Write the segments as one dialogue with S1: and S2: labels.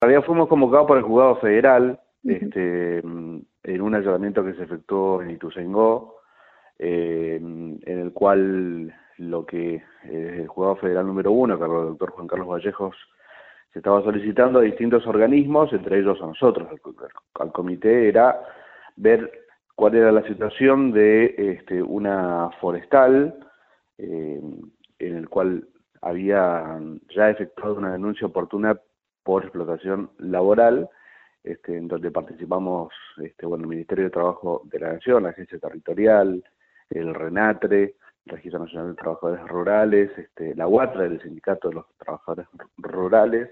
S1: realidad fuimos convocados por el juzgado federal este, en un allanamiento que se efectuó en Ituzaingó, eh, en el cual lo que el juzgado federal número uno, que el doctor Juan Carlos Vallejos, se estaba solicitando a distintos organismos, entre ellos a nosotros, al, comité, era ver cuál era la situación de este, una forestal eh, en el cual había ya efectuado una denuncia oportuna por explotación laboral, este, en donde participamos este, bueno, el Ministerio de Trabajo de la Nación, la Agencia Territorial, el RENATRE, el Registro Nacional de Trabajadores Rurales, este, la UATRA, el Sindicato de los Trabajadores Rurales,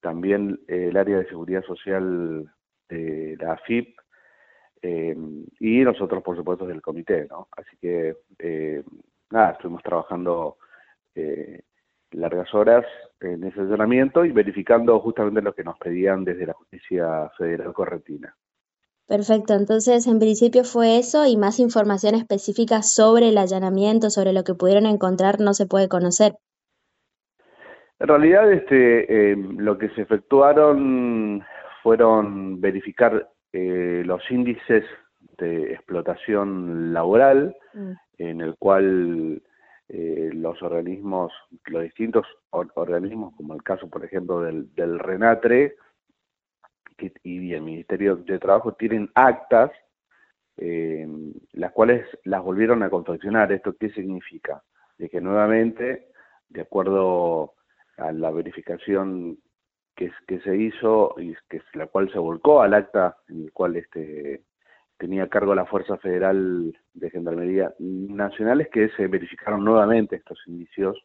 S1: también eh, el área de seguridad social de la AFIP, eh, y nosotros, por supuesto, del comité, ¿no? Así que, eh, nada, estuvimos trabajando largas horas en ese entrenamiento y verificando justamente lo que nos pedían desde la justicia federal correntina.
S2: Perfecto, entonces en principio fue eso y más información específica sobre el allanamiento, sobre lo que pudieron encontrar, no se puede conocer.
S1: En realidad, este, eh, lo que se efectuaron fueron verificar eh, los índices de explotación laboral, mm. en el cual eh, los organismos, los distintos organismos, como el caso, por ejemplo, del, del RENATRE y el Ministerio de Trabajo, tienen actas, eh, las cuales las volvieron a confeccionar. ¿Esto qué significa? De que nuevamente, de acuerdo a la verificación que, que se hizo y que la cual se volcó al acta en el cual este tenía a cargo la Fuerza Federal de Gendarmería Nacionales que se verificaron nuevamente estos indicios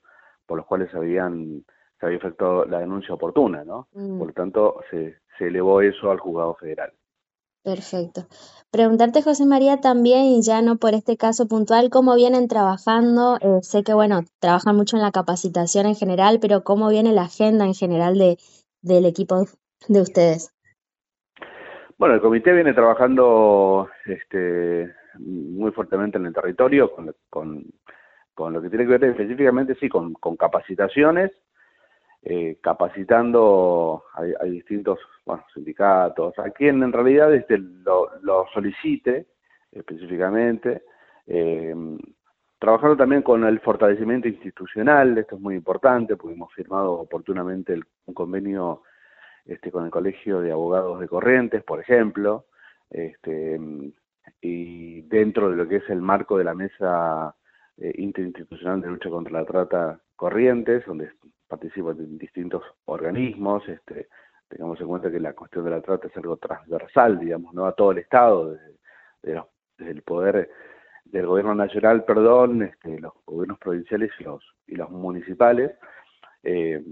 S1: por los cuales habían se había efectuado la denuncia oportuna, ¿no? Mm. Por lo tanto, se, se elevó eso al juzgado federal.
S2: Perfecto. Preguntarte, José María, también, y ya no por este caso puntual, cómo vienen trabajando. Eh, sé que, bueno, trabajan mucho en la capacitación en general, pero cómo viene la agenda en general de, del equipo de ustedes.
S1: Bueno, el comité viene trabajando este, muy fuertemente en el territorio con, con, con lo que tiene que ver específicamente, sí, con, con capacitaciones, eh, capacitando a, distintos bueno, sindicatos, a quien en realidad este, lo, lo solicite específicamente, eh, trabajando también con el fortalecimiento institucional, esto es muy importante, porque hemos firmado oportunamente un convenio este, con el Colegio de Abogados de Corrientes, por ejemplo, este, y dentro de lo que es el marco de la Mesa eh, Interinstitucional de Lucha contra la Trata Corrientes, donde participan distintos organismos, este, tengamos en cuenta que la cuestión de la trata es algo transversal, digamos, no a todo el Estado, desde, el poder del gobierno nacional, perdón, este, los gobiernos provinciales y los, y los municipales. Eh,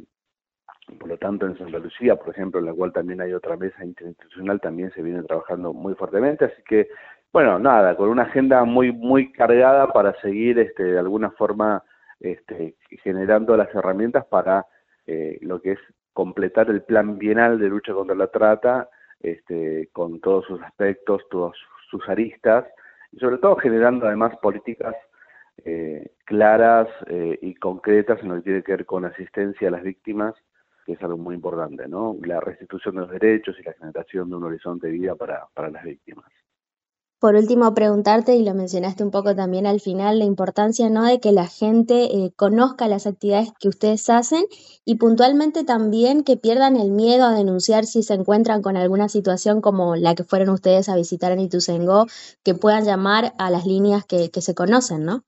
S1: por lo tanto, en Santa Lucía, por ejemplo, en la cual también hay otra mesa interinstitucional, también se viene trabajando muy fuertemente. Así que, bueno, nada, con una agenda muy, muy cargada para seguir este, de alguna forma este, generando las herramientas para eh, lo que es completar el plan bienal de lucha contra la trata, este, con todos sus aspectos, todas sus aristas, y sobre todo generando además políticas eh, claras eh, y concretas en lo que tiene que ver con asistencia a las víctimas que es algo muy importante, ¿no? La restitución de los derechos y la generación de un horizonte de vida para, para las víctimas.
S2: Por último, preguntarte, y lo mencionaste un poco también al final, la importancia ¿no? de que la gente eh, conozca las actividades que ustedes hacen y puntualmente también que pierdan el miedo a denunciar si se encuentran con alguna situación como la que fueron ustedes a visitar en Ituzaingó, que puedan llamar a las líneas que, que se conocen, ¿no?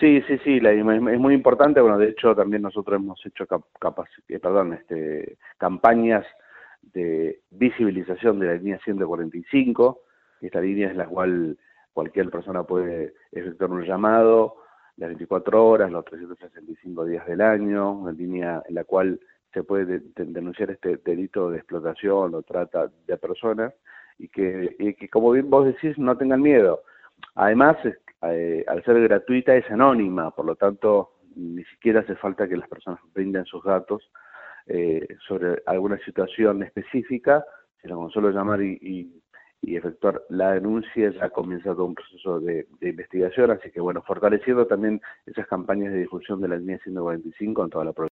S1: Sí, sí, sí, es muy importante. Bueno, de hecho también nosotros hemos hecho eh, perdón, este, campañas de visibilización de la línea 145. Esta línea es la cual cualquier persona puede efectuar un llamado las 24 horas, los 365 días del año, una línea en la cual se puede denunciar este delito de explotación o trata de personas y que, y que, como bien vos decís, no tengan miedo. Además, eh, al ser gratuita es anónima, por lo tanto ni siquiera hace falta que las personas brinden sus datos eh, sobre alguna situación específica, sino con solo llamar y, efectuar la denuncia ya comienza todo un proceso de, investigación, así que bueno, fortaleciendo también esas campañas de difusión de la línea 145 en toda la provincia.